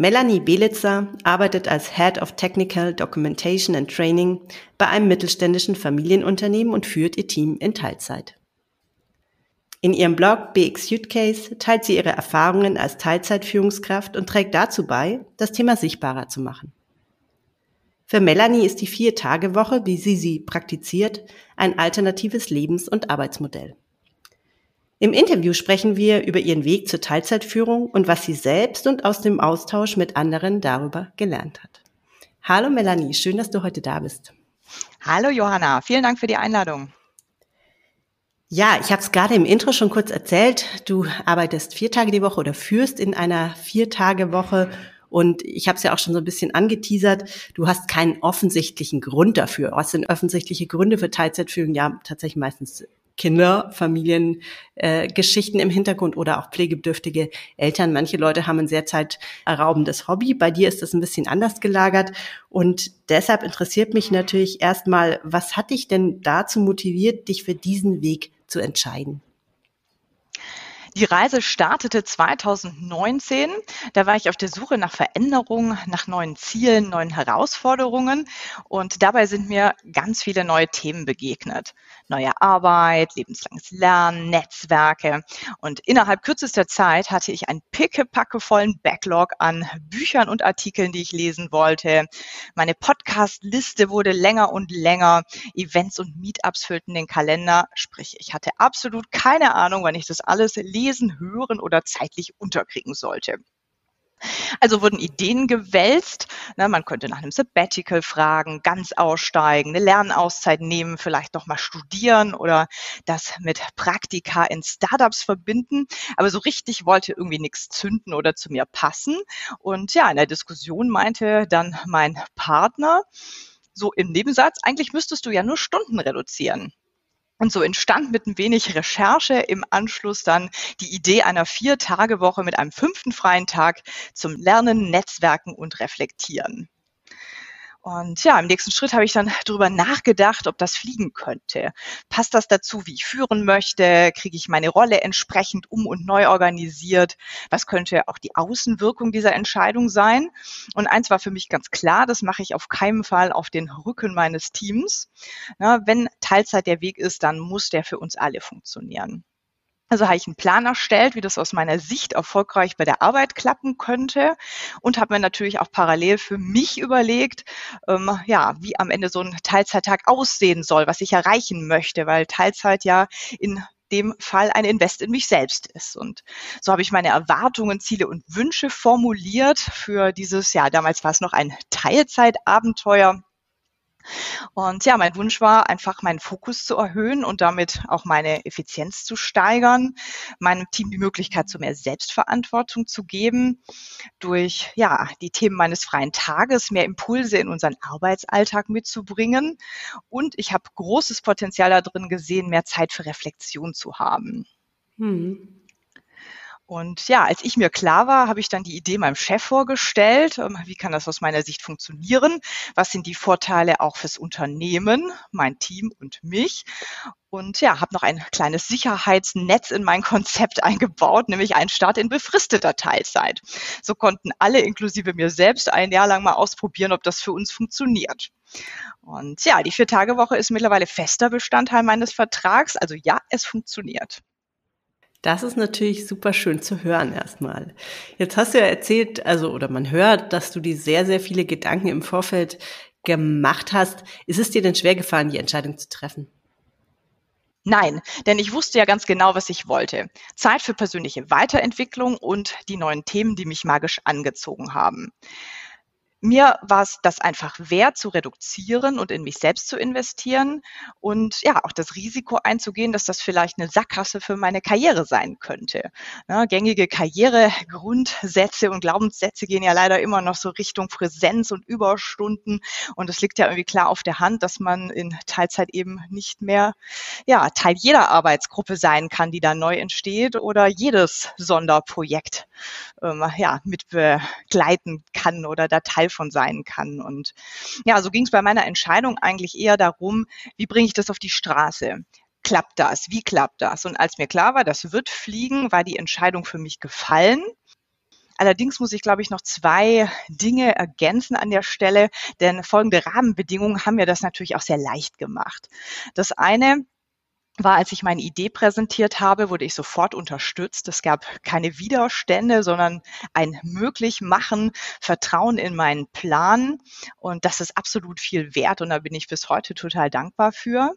Melanie Belitzer arbeitet als Head of Technical Documentation and Training bei einem mittelständischen Familienunternehmen und führt ihr Team in Teilzeit. In ihrem Blog BX Suitcase teilt sie ihre Erfahrungen als Teilzeitführungskraft und trägt dazu bei, das Thema sichtbarer zu machen. Für Melanie ist die Vier-Tage-Woche, wie sie sie praktiziert, ein alternatives Lebens- und Arbeitsmodell. Im Interview sprechen wir über ihren Weg zur Teilzeitführung und was sie selbst und aus dem Austausch mit anderen darüber gelernt hat. Hallo Melanie, schön, dass du heute da bist. Hallo Johanna, vielen Dank für die Einladung. Ja, ich habe es gerade im Intro schon kurz erzählt. Du arbeitest vier Tage die Woche oder führst in einer Vier-Tage-Woche. Und ich habe es ja auch schon so ein bisschen angeteasert. Du hast keinen offensichtlichen Grund dafür. Was sind offensichtliche Gründe für Teilzeitführung? Ja, tatsächlich meistens Kinder, Familien, äh, Geschichten im Hintergrund oder auch pflegebedürftige Eltern. Manche Leute haben ein sehr zeitraubendes Hobby. Bei dir ist das ein bisschen anders gelagert. Und deshalb interessiert mich natürlich erstmal, was hat dich denn dazu motiviert, dich für diesen Weg zu entscheiden? Die Reise startete 2019. Da war ich auf der Suche nach Veränderungen, nach neuen Zielen, neuen Herausforderungen. Und dabei sind mir ganz viele neue Themen begegnet. Neue Arbeit, lebenslanges Lernen, Netzwerke. Und innerhalb kürzester Zeit hatte ich einen pickepackevollen Backlog an Büchern und Artikeln, die ich lesen wollte. Meine Podcast-Liste wurde länger und länger. Events und Meetups füllten den Kalender. Sprich, ich hatte absolut keine Ahnung, wann ich das alles lesen lesen, hören oder zeitlich unterkriegen sollte. Also wurden Ideen gewälzt. Ne, man könnte nach einem Sabbatical fragen, ganz aussteigen, eine Lernauszeit nehmen, vielleicht noch mal studieren oder das mit Praktika in Startups verbinden. Aber so richtig wollte irgendwie nichts zünden oder zu mir passen. Und ja, in der Diskussion meinte dann mein Partner, so im Nebensatz, eigentlich müsstest du ja nur Stunden reduzieren. Und so entstand mit ein wenig Recherche im Anschluss dann die Idee einer Vier-Tage-Woche mit einem fünften freien Tag zum Lernen, Netzwerken und Reflektieren. Und ja, im nächsten Schritt habe ich dann darüber nachgedacht, ob das fliegen könnte. Passt das dazu, wie ich führen möchte? Kriege ich meine Rolle entsprechend um und neu organisiert? Was könnte auch die Außenwirkung dieser Entscheidung sein? Und eins war für mich ganz klar, das mache ich auf keinen Fall auf den Rücken meines Teams. Na, wenn Teilzeit der Weg ist, dann muss der für uns alle funktionieren. Also habe ich einen Plan erstellt, wie das aus meiner Sicht erfolgreich bei der Arbeit klappen könnte und habe mir natürlich auch parallel für mich überlegt, ähm, ja, wie am Ende so ein Teilzeittag aussehen soll, was ich erreichen möchte, weil Teilzeit ja in dem Fall ein Invest in mich selbst ist. Und so habe ich meine Erwartungen, Ziele und Wünsche formuliert für dieses, ja, damals war es noch ein Teilzeitabenteuer und ja, mein Wunsch war einfach meinen Fokus zu erhöhen und damit auch meine Effizienz zu steigern, meinem Team die Möglichkeit zu mehr Selbstverantwortung zu geben, durch ja, die Themen meines freien Tages mehr Impulse in unseren Arbeitsalltag mitzubringen und ich habe großes Potenzial darin gesehen, mehr Zeit für Reflexion zu haben. Hm. Und ja, als ich mir klar war, habe ich dann die Idee meinem Chef vorgestellt. Ähm, wie kann das aus meiner Sicht funktionieren? Was sind die Vorteile auch fürs Unternehmen, mein Team und mich? Und ja, habe noch ein kleines Sicherheitsnetz in mein Konzept eingebaut, nämlich einen Start in befristeter Teilzeit. So konnten alle, inklusive mir selbst, ein Jahr lang mal ausprobieren, ob das für uns funktioniert. Und ja, die Vier-Tage-Woche ist mittlerweile fester Bestandteil meines Vertrags. Also ja, es funktioniert. Das ist natürlich super schön zu hören erstmal. Jetzt hast du ja erzählt, also oder man hört, dass du dir sehr, sehr viele Gedanken im Vorfeld gemacht hast. Ist es dir denn schwer gefallen, die Entscheidung zu treffen? Nein, denn ich wusste ja ganz genau, was ich wollte. Zeit für persönliche Weiterentwicklung und die neuen Themen, die mich magisch angezogen haben. Mir war es das einfach wert zu reduzieren und in mich selbst zu investieren und ja, auch das Risiko einzugehen, dass das vielleicht eine Sackgasse für meine Karriere sein könnte. Ne, gängige Karrieregrundsätze und Glaubenssätze gehen ja leider immer noch so Richtung Präsenz und Überstunden und es liegt ja irgendwie klar auf der Hand, dass man in Teilzeit eben nicht mehr ja, Teil jeder Arbeitsgruppe sein kann, die da neu entsteht oder jedes Sonderprojekt ähm, ja, mit begleiten kann oder da Teil von sein kann. Und ja, so ging es bei meiner Entscheidung eigentlich eher darum, wie bringe ich das auf die Straße? Klappt das? Wie klappt das? Und als mir klar war, das wird fliegen, war die Entscheidung für mich gefallen. Allerdings muss ich, glaube ich, noch zwei Dinge ergänzen an der Stelle, denn folgende Rahmenbedingungen haben mir das natürlich auch sehr leicht gemacht. Das eine war, als ich meine Idee präsentiert habe, wurde ich sofort unterstützt. Es gab keine Widerstände, sondern ein Möglichmachen, Vertrauen in meinen Plan. Und das ist absolut viel wert und da bin ich bis heute total dankbar für.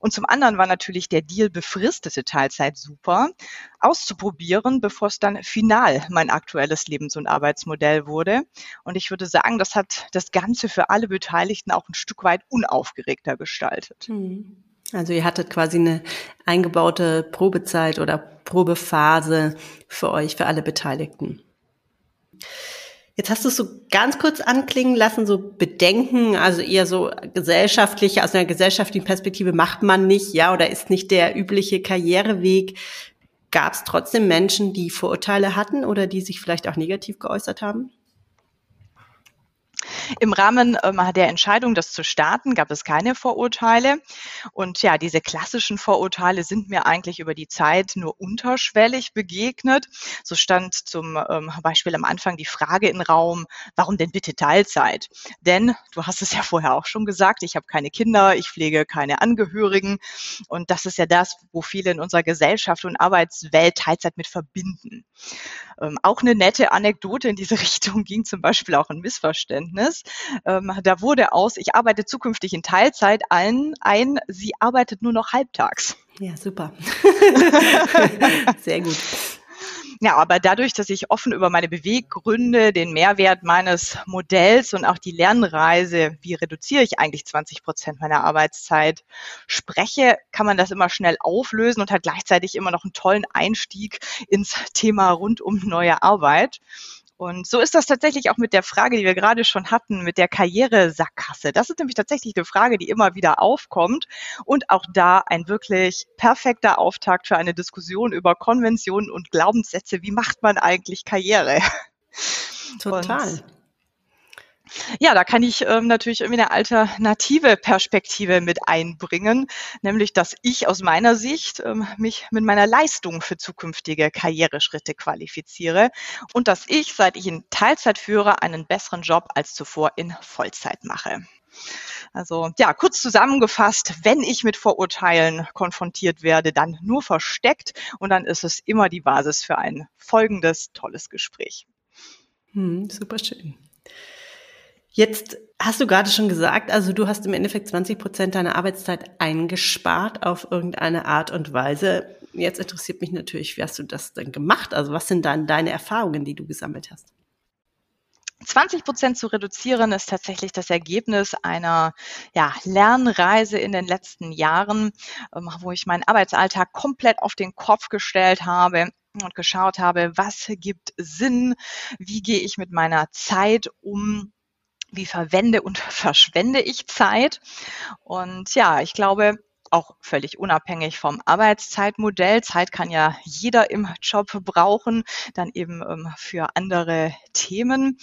Und zum anderen war natürlich der Deal befristete Teilzeit super, auszuprobieren, bevor es dann final mein aktuelles Lebens- und Arbeitsmodell wurde. Und ich würde sagen, das hat das Ganze für alle Beteiligten auch ein Stück weit unaufgeregter gestaltet. Hm. Also ihr hattet quasi eine eingebaute Probezeit oder Probephase für euch, für alle Beteiligten. Jetzt hast du es so ganz kurz anklingen lassen, so Bedenken, also eher so gesellschaftliche, aus einer gesellschaftlichen Perspektive macht man nicht, ja, oder ist nicht der übliche Karriereweg. Gab es trotzdem Menschen, die Vorurteile hatten oder die sich vielleicht auch negativ geäußert haben? Im Rahmen ähm, der Entscheidung, das zu starten, gab es keine Vorurteile. Und ja, diese klassischen Vorurteile sind mir eigentlich über die Zeit nur unterschwellig begegnet. So stand zum ähm, Beispiel am Anfang die Frage im Raum, warum denn bitte Teilzeit? Denn du hast es ja vorher auch schon gesagt, ich habe keine Kinder, ich pflege keine Angehörigen. Und das ist ja das, wo viele in unserer Gesellschaft und Arbeitswelt Teilzeit mit verbinden. Ähm, auch eine nette Anekdote in diese Richtung ging zum Beispiel auch ein Missverständnis. Ähm, da wurde aus, ich arbeite zukünftig in Teilzeit allen ein, sie arbeitet nur noch halbtags. Ja, super. Sehr gut. Ja, aber dadurch, dass ich offen über meine Beweggründe, den Mehrwert meines Modells und auch die Lernreise, wie reduziere ich eigentlich 20 Prozent meiner Arbeitszeit, spreche, kann man das immer schnell auflösen und hat gleichzeitig immer noch einen tollen Einstieg ins Thema rund um neue Arbeit. Und so ist das tatsächlich auch mit der Frage, die wir gerade schon hatten, mit der Karrieresackgasse. Das ist nämlich tatsächlich eine Frage, die immer wieder aufkommt und auch da ein wirklich perfekter Auftakt für eine Diskussion über Konventionen und Glaubenssätze. Wie macht man eigentlich Karriere? Total. Und ja, da kann ich ähm, natürlich irgendwie eine alternative Perspektive mit einbringen, nämlich dass ich aus meiner Sicht ähm, mich mit meiner Leistung für zukünftige Karriereschritte qualifiziere und dass ich, seit ich in Teilzeit führe, einen besseren Job als zuvor in Vollzeit mache. Also ja, kurz zusammengefasst, wenn ich mit Vorurteilen konfrontiert werde, dann nur versteckt und dann ist es immer die Basis für ein folgendes tolles Gespräch. Hm, super schön. Jetzt hast du gerade schon gesagt, also du hast im Endeffekt 20 Prozent deiner Arbeitszeit eingespart auf irgendeine Art und Weise. Jetzt interessiert mich natürlich, wie hast du das denn gemacht? Also was sind dann deine Erfahrungen, die du gesammelt hast? 20 Prozent zu reduzieren ist tatsächlich das Ergebnis einer ja, Lernreise in den letzten Jahren, ähm, wo ich meinen Arbeitsalltag komplett auf den Kopf gestellt habe und geschaut habe, was gibt Sinn, wie gehe ich mit meiner Zeit um wie verwende und verschwende ich Zeit? Und ja, ich glaube, auch völlig unabhängig vom Arbeitszeitmodell. Zeit kann ja jeder im Job brauchen, dann eben ähm, für andere Themen.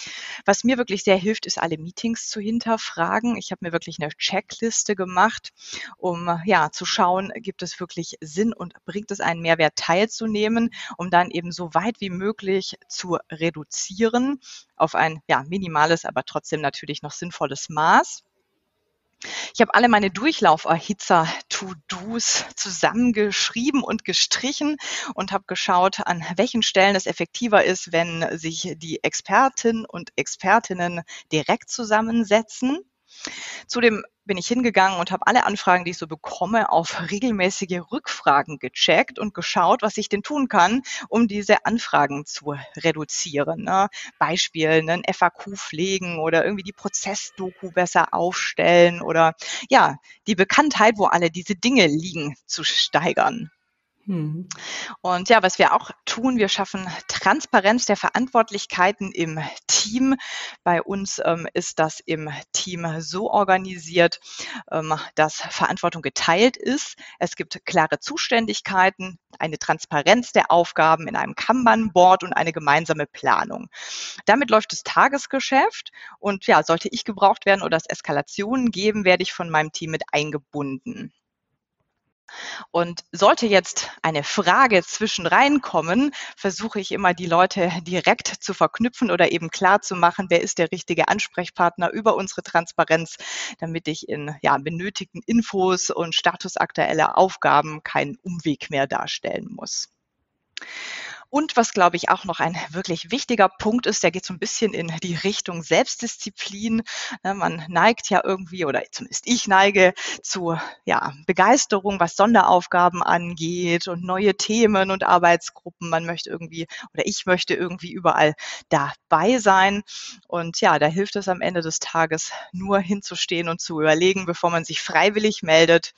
Was mir wirklich sehr hilft, ist alle Meetings zu hinterfragen. Ich habe mir wirklich eine Checkliste gemacht, um ja zu schauen, gibt es wirklich Sinn und bringt es einen Mehrwert teilzunehmen, um dann eben so weit wie möglich zu reduzieren auf ein ja minimales, aber trotzdem natürlich noch sinnvolles Maß. Ich habe alle meine Durchlauferhitzer-To-Dos zusammengeschrieben und gestrichen und habe geschaut, an welchen Stellen es effektiver ist, wenn sich die Experten und Expertinnen direkt zusammensetzen. Zudem bin ich hingegangen und habe alle Anfragen, die ich so bekomme, auf regelmäßige Rückfragen gecheckt und geschaut, was ich denn tun kann, um diese Anfragen zu reduzieren. Ne? Beispiel, einen FAQ pflegen oder irgendwie die Prozessdoku besser aufstellen oder ja, die Bekanntheit, wo alle diese Dinge liegen, zu steigern. Mhm. Und ja, was wir auch tun, wir schaffen Transparenz der Verantwortlichkeiten im Team. Bei uns ähm, ist das im Team so organisiert, ähm, dass Verantwortung geteilt ist. Es gibt klare Zuständigkeiten, eine Transparenz der Aufgaben in einem Kanban-Board und eine gemeinsame Planung. Damit läuft das Tagesgeschäft und ja, sollte ich gebraucht werden oder es Eskalationen geben, werde ich von meinem Team mit eingebunden. Und sollte jetzt eine Frage zwischen reinkommen, versuche ich immer die Leute direkt zu verknüpfen oder eben klar zu machen, wer ist der richtige Ansprechpartner über unsere Transparenz, damit ich in ja, benötigten Infos und statusaktuelle Aufgaben keinen Umweg mehr darstellen muss. Und was, glaube ich, auch noch ein wirklich wichtiger Punkt ist, der geht so ein bisschen in die Richtung Selbstdisziplin. Ne, man neigt ja irgendwie, oder zumindest ich neige zu ja, Begeisterung, was Sonderaufgaben angeht und neue Themen und Arbeitsgruppen. Man möchte irgendwie, oder ich möchte irgendwie überall dabei sein. Und ja, da hilft es am Ende des Tages nur hinzustehen und zu überlegen, bevor man sich freiwillig meldet,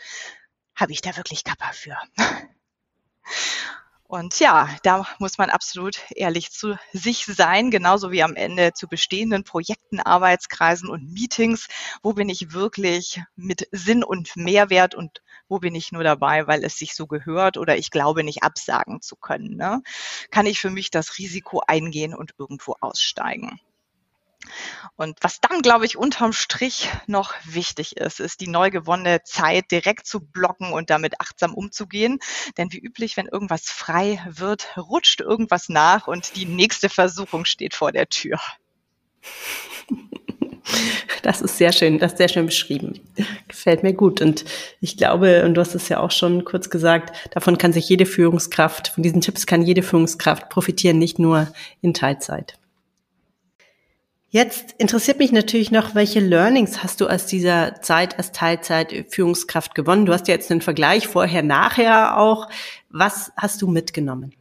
habe ich da wirklich Kappa für? Und ja, da muss man absolut ehrlich zu sich sein, genauso wie am Ende zu bestehenden Projekten, Arbeitskreisen und Meetings. Wo bin ich wirklich mit Sinn und Mehrwert und wo bin ich nur dabei, weil es sich so gehört oder ich glaube nicht absagen zu können? Ne? Kann ich für mich das Risiko eingehen und irgendwo aussteigen? Und was dann, glaube ich, unterm Strich noch wichtig ist, ist die neu gewonnene Zeit direkt zu blocken und damit achtsam umzugehen. Denn wie üblich, wenn irgendwas frei wird, rutscht irgendwas nach und die nächste Versuchung steht vor der Tür. Das ist sehr schön, das ist sehr schön beschrieben. Gefällt mir gut. Und ich glaube, und du hast es ja auch schon kurz gesagt, davon kann sich jede Führungskraft, von diesen Tipps kann jede Führungskraft profitieren, nicht nur in Teilzeit. Jetzt interessiert mich natürlich noch, welche Learnings hast du aus dieser Zeit als Teilzeit-Führungskraft gewonnen? Du hast ja jetzt einen Vergleich vorher, nachher auch. Was hast du mitgenommen?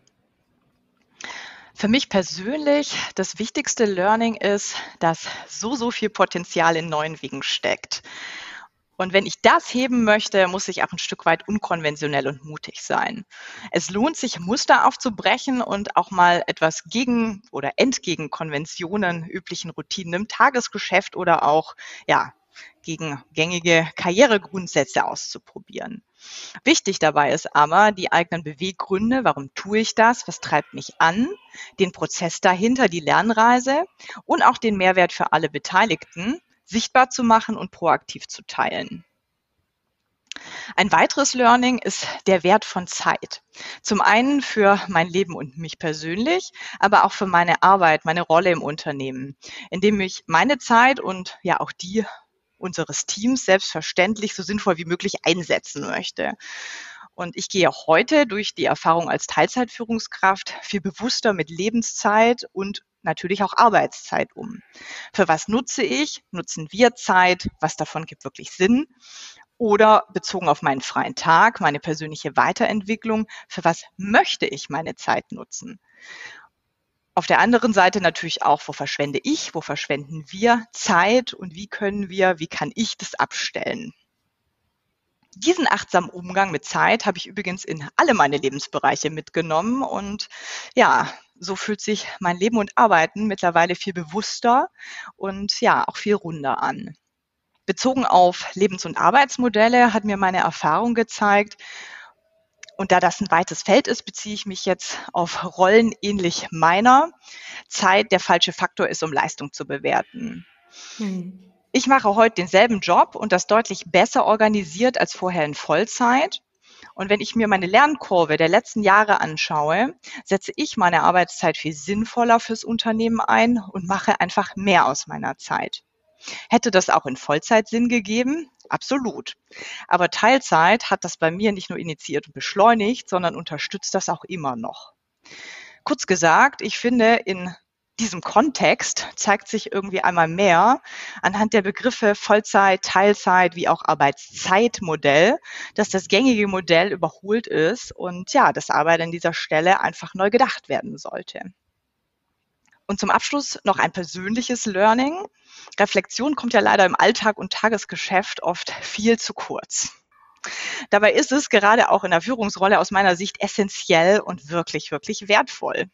Für mich persönlich das wichtigste Learning ist, dass so, so viel Potenzial in neuen Wegen steckt. Und wenn ich das heben möchte, muss ich auch ein Stück weit unkonventionell und mutig sein. Es lohnt sich, Muster aufzubrechen und auch mal etwas gegen oder entgegen Konventionen, üblichen Routinen im Tagesgeschäft oder auch, ja, gegen gängige Karrieregrundsätze auszuprobieren. Wichtig dabei ist aber die eigenen Beweggründe, warum tue ich das, was treibt mich an, den Prozess dahinter, die Lernreise und auch den Mehrwert für alle Beteiligten, sichtbar zu machen und proaktiv zu teilen. Ein weiteres Learning ist der Wert von Zeit. Zum einen für mein Leben und mich persönlich, aber auch für meine Arbeit, meine Rolle im Unternehmen, indem ich meine Zeit und ja auch die unseres Teams selbstverständlich so sinnvoll wie möglich einsetzen möchte. Und ich gehe auch heute durch die Erfahrung als Teilzeitführungskraft viel bewusster mit Lebenszeit und natürlich auch Arbeitszeit um. Für was nutze ich? Nutzen wir Zeit? Was davon gibt wirklich Sinn? Oder bezogen auf meinen freien Tag, meine persönliche Weiterentwicklung, für was möchte ich meine Zeit nutzen? Auf der anderen Seite natürlich auch, wo verschwende ich, wo verschwenden wir Zeit und wie können wir, wie kann ich das abstellen? Diesen achtsamen Umgang mit Zeit habe ich übrigens in alle meine Lebensbereiche mitgenommen und ja, so fühlt sich mein Leben und Arbeiten mittlerweile viel bewusster und ja, auch viel runder an. Bezogen auf Lebens- und Arbeitsmodelle hat mir meine Erfahrung gezeigt, und da das ein weites Feld ist, beziehe ich mich jetzt auf Rollen ähnlich meiner. Zeit der falsche Faktor ist, um Leistung zu bewerten. Hm. Ich mache heute denselben Job und das deutlich besser organisiert als vorher in Vollzeit. Und wenn ich mir meine Lernkurve der letzten Jahre anschaue, setze ich meine Arbeitszeit viel sinnvoller fürs Unternehmen ein und mache einfach mehr aus meiner Zeit. Hätte das auch in Vollzeit Sinn gegeben? Absolut. Aber Teilzeit hat das bei mir nicht nur initiiert und beschleunigt, sondern unterstützt das auch immer noch. Kurz gesagt, ich finde, in diesem Kontext zeigt sich irgendwie einmal mehr anhand der Begriffe Vollzeit, Teilzeit wie auch Arbeitszeitmodell, dass das gängige Modell überholt ist und ja, dass Arbeit an dieser Stelle einfach neu gedacht werden sollte. Und zum Abschluss noch ein persönliches Learning. Reflexion kommt ja leider im Alltag und Tagesgeschäft oft viel zu kurz. Dabei ist es gerade auch in der Führungsrolle aus meiner Sicht essentiell und wirklich, wirklich wertvoll.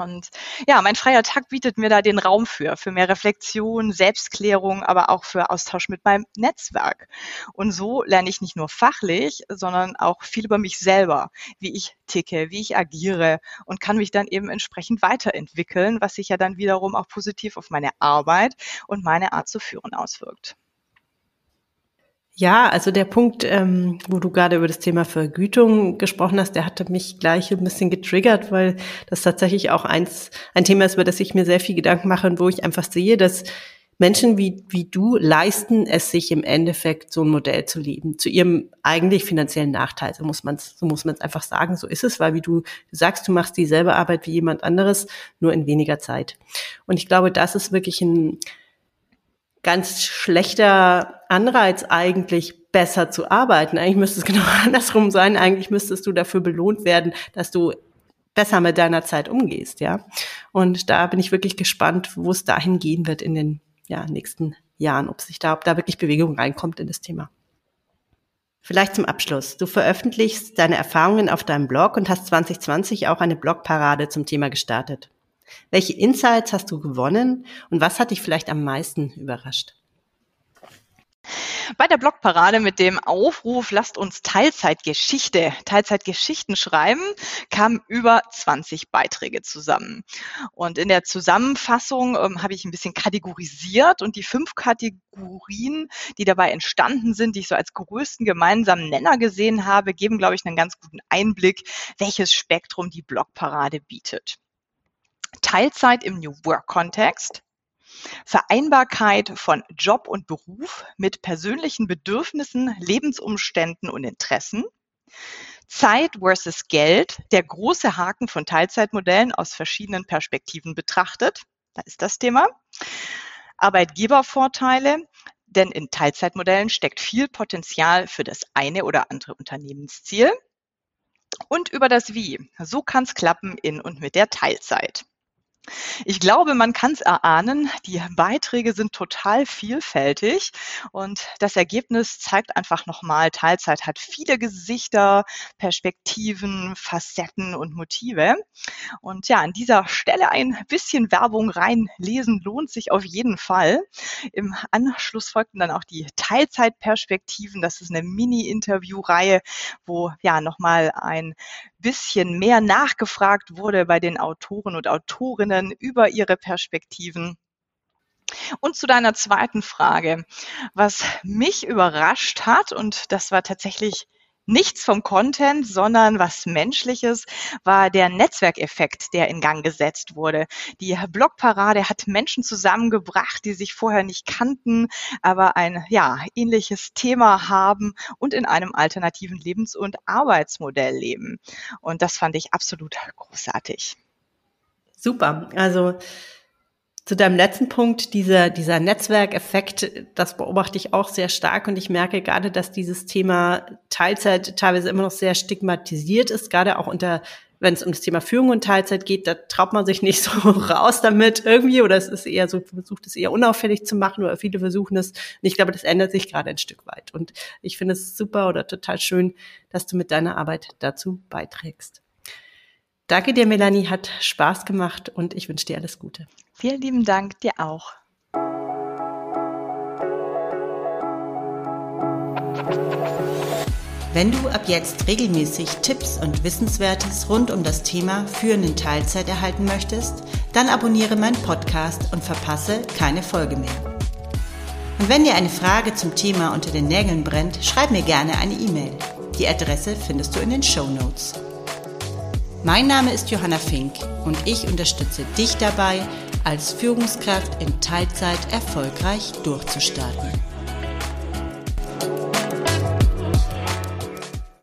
Und ja, mein freier Tag bietet mir da den Raum für, für mehr Reflexion, Selbstklärung, aber auch für Austausch mit meinem Netzwerk. Und so lerne ich nicht nur fachlich, sondern auch viel über mich selber, wie ich ticke, wie ich agiere und kann mich dann eben entsprechend weiterentwickeln, was sich ja dann wiederum auch positiv auf meine Arbeit und meine Art zu führen auswirkt. Ja, also der Punkt, ähm, wo du gerade über das Thema Vergütung gesprochen hast, der hatte mich gleich ein bisschen getriggert, weil das tatsächlich auch eins, ein Thema ist, über das ich mir sehr viel Gedanken mache und wo ich einfach sehe, dass Menschen wie, wie du leisten es sich im Endeffekt, so ein Modell zu leben, zu ihrem eigentlich finanziellen Nachteil. So muss man es, so muss man es einfach sagen. So ist es, weil wie du sagst, du machst dieselbe Arbeit wie jemand anderes, nur in weniger Zeit. Und ich glaube, das ist wirklich ein, ganz schlechter Anreiz eigentlich besser zu arbeiten. Eigentlich müsste es genau andersrum sein. Eigentlich müsstest du dafür belohnt werden, dass du besser mit deiner Zeit umgehst, ja. Und da bin ich wirklich gespannt, wo es dahin gehen wird in den ja, nächsten Jahren, ob sich da, ob da wirklich Bewegung reinkommt in das Thema. Vielleicht zum Abschluss. Du veröffentlichst deine Erfahrungen auf deinem Blog und hast 2020 auch eine Blogparade zum Thema gestartet. Welche Insights hast du gewonnen und was hat dich vielleicht am meisten überrascht? Bei der Blogparade mit dem Aufruf, lasst uns Teilzeitgeschichte, Teilzeitgeschichten schreiben, kamen über 20 Beiträge zusammen. Und in der Zusammenfassung ähm, habe ich ein bisschen kategorisiert und die fünf Kategorien, die dabei entstanden sind, die ich so als größten gemeinsamen Nenner gesehen habe, geben, glaube ich, einen ganz guten Einblick, welches Spektrum die Blogparade bietet. Teilzeit im New Work-Kontext, Vereinbarkeit von Job und Beruf mit persönlichen Bedürfnissen, Lebensumständen und Interessen, Zeit versus Geld, der große Haken von Teilzeitmodellen aus verschiedenen Perspektiven betrachtet. Da ist das Thema. Arbeitgebervorteile, denn in Teilzeitmodellen steckt viel Potenzial für das eine oder andere Unternehmensziel. Und über das Wie. So kann es klappen in und mit der Teilzeit. Ich glaube, man kann es erahnen. Die Beiträge sind total vielfältig und das Ergebnis zeigt einfach nochmal, Teilzeit hat viele Gesichter, Perspektiven, Facetten und Motive. Und ja, an dieser Stelle ein bisschen Werbung reinlesen lohnt sich auf jeden Fall. Im Anschluss folgten dann auch die Teilzeitperspektiven. Das ist eine Mini-Interview-Reihe, wo ja nochmal ein bisschen mehr nachgefragt wurde bei den Autoren und Autorinnen über ihre Perspektiven. Und zu deiner zweiten Frage, was mich überrascht hat, und das war tatsächlich nichts vom Content, sondern was Menschliches war der Netzwerkeffekt, der in Gang gesetzt wurde. Die Blogparade hat Menschen zusammengebracht, die sich vorher nicht kannten, aber ein ja, ähnliches Thema haben und in einem alternativen Lebens- und Arbeitsmodell leben. Und das fand ich absolut großartig. Super. Also zu deinem letzten Punkt, dieser, dieser Netzwerkeffekt, das beobachte ich auch sehr stark und ich merke gerade, dass dieses Thema Teilzeit teilweise immer noch sehr stigmatisiert ist, gerade auch unter, wenn es um das Thema Führung und Teilzeit geht, da traut man sich nicht so raus damit irgendwie oder es ist eher so, versucht es eher unauffällig zu machen oder viele versuchen es. Und ich glaube, das ändert sich gerade ein Stück weit und ich finde es super oder total schön, dass du mit deiner Arbeit dazu beiträgst. Danke dir, Melanie, hat Spaß gemacht und ich wünsche dir alles Gute. Vielen lieben Dank, dir auch. Wenn du ab jetzt regelmäßig Tipps und Wissenswertes rund um das Thema Führen in Teilzeit erhalten möchtest, dann abonniere meinen Podcast und verpasse keine Folge mehr. Und wenn dir eine Frage zum Thema unter den Nägeln brennt, schreib mir gerne eine E-Mail. Die Adresse findest du in den Show Notes. Mein Name ist Johanna Fink und ich unterstütze dich dabei, als Führungskraft in Teilzeit erfolgreich durchzustarten.